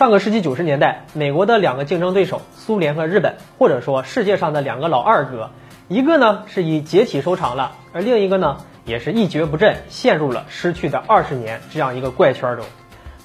上个世纪九十年代，美国的两个竞争对手苏联和日本，或者说世界上的两个老二哥，一个呢是以解体收场了，而另一个呢也是一蹶不振，陷入了失去的二十年这样一个怪圈中。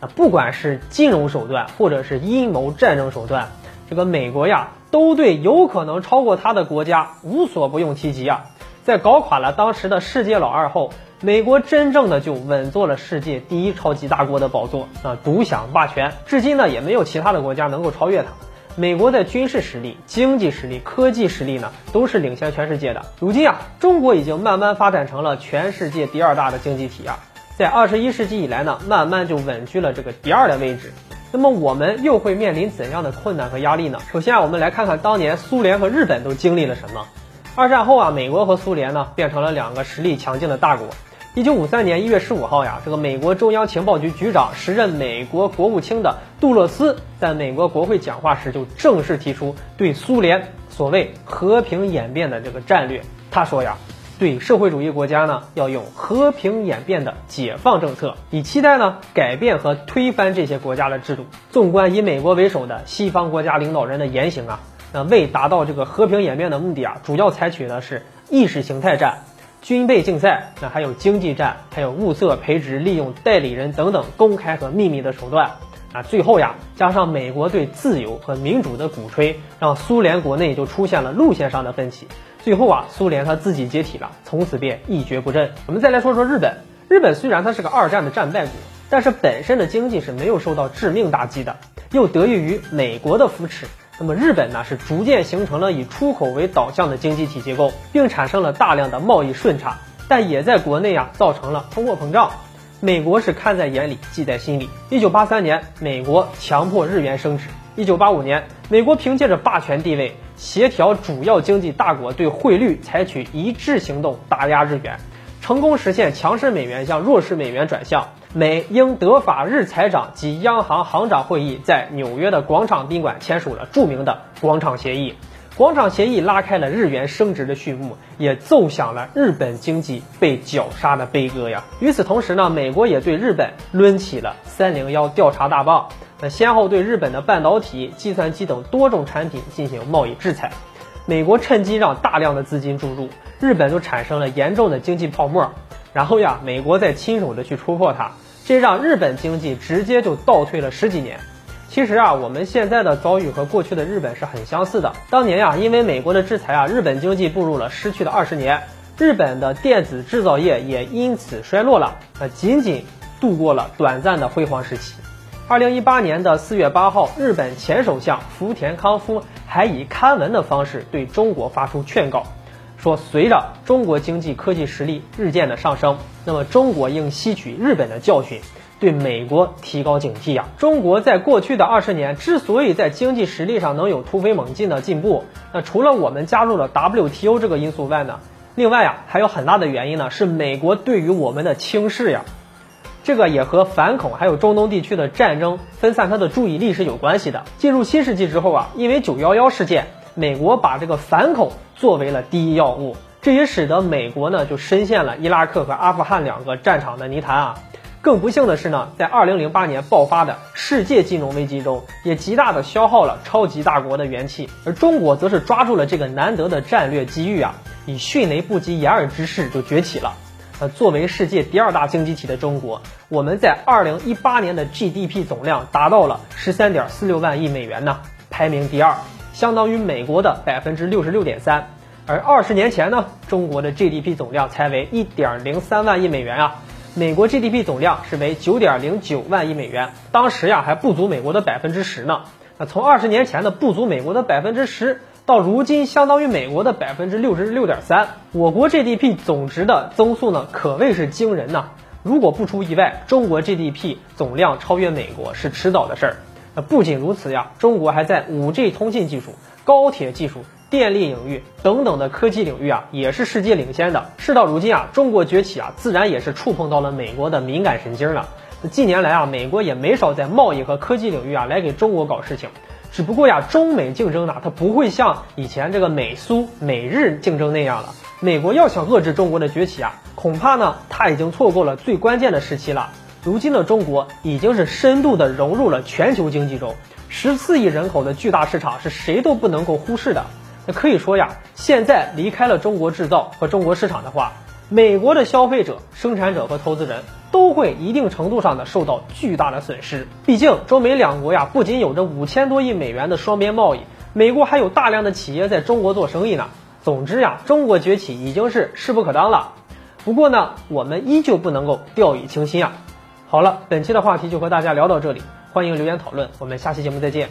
啊，不管是金融手段，或者是阴谋战争手段，这个美国呀，都对有可能超过他的国家无所不用其极啊。在搞垮了当时的世界老二后，美国真正的就稳坐了世界第一超级大国的宝座啊，独享霸权。至今呢，也没有其他的国家能够超越它。美国的军事实力、经济实力、科技实力呢，都是领先全世界的。如今啊，中国已经慢慢发展成了全世界第二大的经济体啊。在二十一世纪以来呢，慢慢就稳居了这个第二的位置。那么我们又会面临怎样的困难和压力呢？首先啊，我们来看看当年苏联和日本都经历了什么。二战后啊，美国和苏联呢变成了两个实力强劲的大国。一九五三年一月十五号呀，这个美国中央情报局局长、时任美国国务卿的杜勒斯在美国国会讲话时就正式提出对苏联所谓和平演变的这个战略。他说呀。对社会主义国家呢，要用和平演变的解放政策，以期待呢改变和推翻这些国家的制度。纵观以美国为首的西方国家领导人的言行啊，那为达到这个和平演变的目的啊，主要采取的是意识形态战、军备竞赛，那还有经济战，还有物色、培植、利用代理人等等公开和秘密的手段。啊，最后呀，加上美国对自由和民主的鼓吹，让苏联国内就出现了路线上的分歧。最后啊，苏联他自己解体了，从此便一蹶不振。我们再来说说日本，日本虽然它是个二战的战败国，但是本身的经济是没有受到致命打击的，又得益于美国的扶持。那么日本呢，是逐渐形成了以出口为导向的经济体结构，并产生了大量的贸易顺差，但也在国内啊造成了通货膨胀。美国是看在眼里，记在心里。一九八三年，美国强迫日元升值。一九八五年，美国凭借着霸权地位。协调主要经济大国对汇率采取一致行动，打压日元，成功实现强势美元向弱势美元转向。美英德法日财长及央行行长会议在纽约的广场宾馆签署了著名的广场协议。广场协议拉开了日元升值的序幕，也奏响了日本经济被绞杀的悲歌呀。与此同时呢，美国也对日本抡起了三零幺调查大棒。那先后对日本的半导体、计算机等多种产品进行贸易制裁，美国趁机让大量的资金注入，日本就产生了严重的经济泡沫。然后呀，美国再亲手的去戳破它，这让日本经济直接就倒退了十几年。其实啊，我们现在的遭遇和过去的日本是很相似的。当年呀，因为美国的制裁啊，日本经济步入了失去的二十年，日本的电子制造业也因此衰落了，呃，仅仅度过了短暂的辉煌时期。二零一八年的四月八号，日本前首相福田康夫还以刊文的方式对中国发出劝告，说随着中国经济科技实力日渐的上升，那么中国应吸取日本的教训，对美国提高警惕呀。中国在过去的二十年之所以在经济实力上能有突飞猛进的进步，那除了我们加入了 WTO 这个因素外呢，另外呀还有很大的原因呢是美国对于我们的轻视呀。这个也和反恐还有中东地区的战争分散他的注意力是有关系的。进入新世纪之后啊，因为九幺幺事件，美国把这个反恐作为了第一要务，这也使得美国呢就深陷了伊拉克和阿富汗两个战场的泥潭啊。更不幸的是呢，在二零零八年爆发的世界金融危机中，也极大的消耗了超级大国的元气，而中国则是抓住了这个难得的战略机遇啊，以迅雷不及掩耳之势就崛起了。呃，作为世界第二大经济体的中国，我们在二零一八年的 GDP 总量达到了十三点四六万亿美元呢，排名第二，相当于美国的百分之六十六点三。而二十年前呢，中国的 GDP 总量才为一点零三万亿美元啊，美国 GDP 总量是为九点零九万亿美元，当时呀还不足美国的百分之十呢。那从二十年前的不足美国的百分之十。到如今，相当于美国的百分之六十六点三。我国 GDP 总值的增速呢，可谓是惊人呐。如果不出意外，中国 GDP 总量超越美国是迟早的事儿。那不仅如此呀，中国还在 5G 通信技术、高铁技术、电力领域等等的科技领域啊，也是世界领先的。事到如今啊，中国崛起啊，自然也是触碰到了美国的敏感神经了。近年来啊，美国也没少在贸易和科技领域啊来给中国搞事情。只不过呀，中美竞争呢，它不会像以前这个美苏美日竞争那样了。美国要想遏制中国的崛起啊，恐怕呢，他已经错过了最关键的时期了。如今的中国已经是深度的融入了全球经济中，十四亿人口的巨大市场是谁都不能够忽视的。那可以说呀，现在离开了中国制造和中国市场的话，美国的消费者、生产者和投资人都会一定程度上的受到巨大的损失。毕竟中美两国呀，不仅有着五千多亿美元的双边贸易，美国还有大量的企业在中国做生意呢。总之呀，中国崛起已经是势不可当了。不过呢，我们依旧不能够掉以轻心啊。好了，本期的话题就和大家聊到这里，欢迎留言讨论，我们下期节目再见。